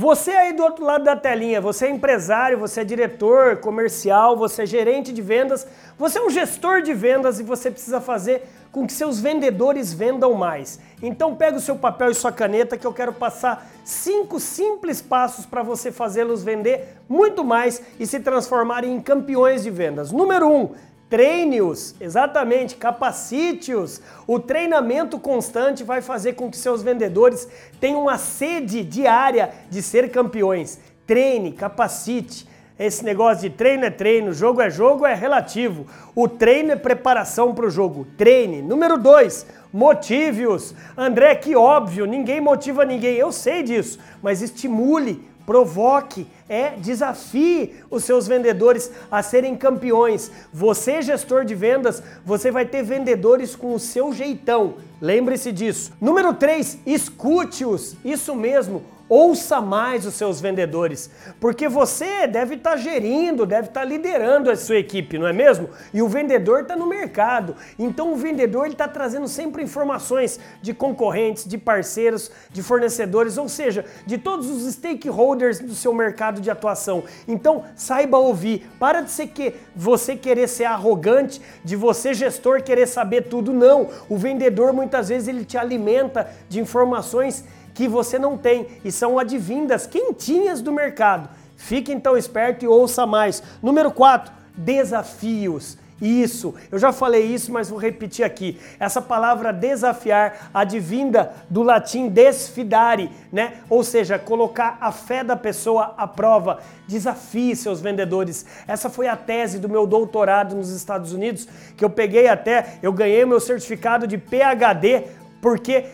Você aí do outro lado da telinha, você é empresário, você é diretor comercial, você é gerente de vendas, você é um gestor de vendas e você precisa fazer com que seus vendedores vendam mais. Então pega o seu papel e sua caneta que eu quero passar cinco simples passos para você fazê-los vender muito mais e se transformarem em campeões de vendas. Número um, Treine-os, exatamente, capacite-os. O treinamento constante vai fazer com que seus vendedores tenham uma sede diária de ser campeões. Treine, capacite. Esse negócio de treino é treino, jogo é jogo é relativo. O treino é preparação para o jogo. Treine. Número dois, motive-os. André, que óbvio, ninguém motiva ninguém. Eu sei disso, mas estimule provoque, é, desafie os seus vendedores a serem campeões. Você, gestor de vendas, você vai ter vendedores com o seu jeitão. Lembre-se disso. Número 3, escute-os. Isso mesmo. Ouça mais os seus vendedores, porque você deve estar tá gerindo, deve estar tá liderando a sua equipe, não é mesmo? E o vendedor está no mercado. Então o vendedor está trazendo sempre informações de concorrentes, de parceiros, de fornecedores, ou seja, de todos os stakeholders do seu mercado de atuação. Então saiba ouvir. Para de ser que você querer ser arrogante, de você gestor querer saber tudo. Não. O vendedor muitas vezes ele te alimenta de informações que você não tem e são advindas quentinhas do mercado. Fique então esperto e ouça mais. Número 4, desafios. Isso, eu já falei isso, mas vou repetir aqui. Essa palavra desafiar, advinda do latim desfidare, né? Ou seja, colocar a fé da pessoa à prova. Desafie seus vendedores. Essa foi a tese do meu doutorado nos Estados Unidos, que eu peguei até, eu ganhei meu certificado de PhD porque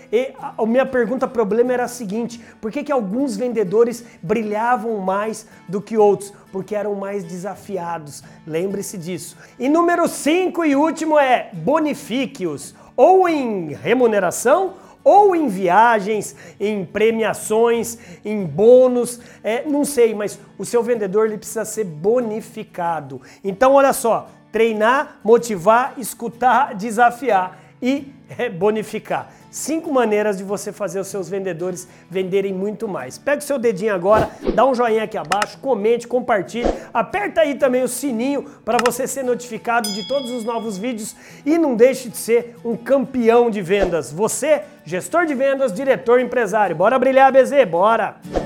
a minha pergunta problema era a seguinte: por que, que alguns vendedores brilhavam mais do que outros? Porque eram mais desafiados. Lembre-se disso. E número 5 e último é bonifique-os, ou em remuneração ou em viagens, em premiações, em bônus, é, não sei, mas o seu vendedor ele precisa ser bonificado. Então, olha só: treinar, motivar, escutar, desafiar e bonificar. Cinco maneiras de você fazer os seus vendedores venderem muito mais. Pega o seu dedinho agora, dá um joinha aqui abaixo, comente, compartilhe, aperta aí também o sininho para você ser notificado de todos os novos vídeos e não deixe de ser um campeão de vendas. Você, gestor de vendas, diretor empresário. Bora brilhar, BZ, bora!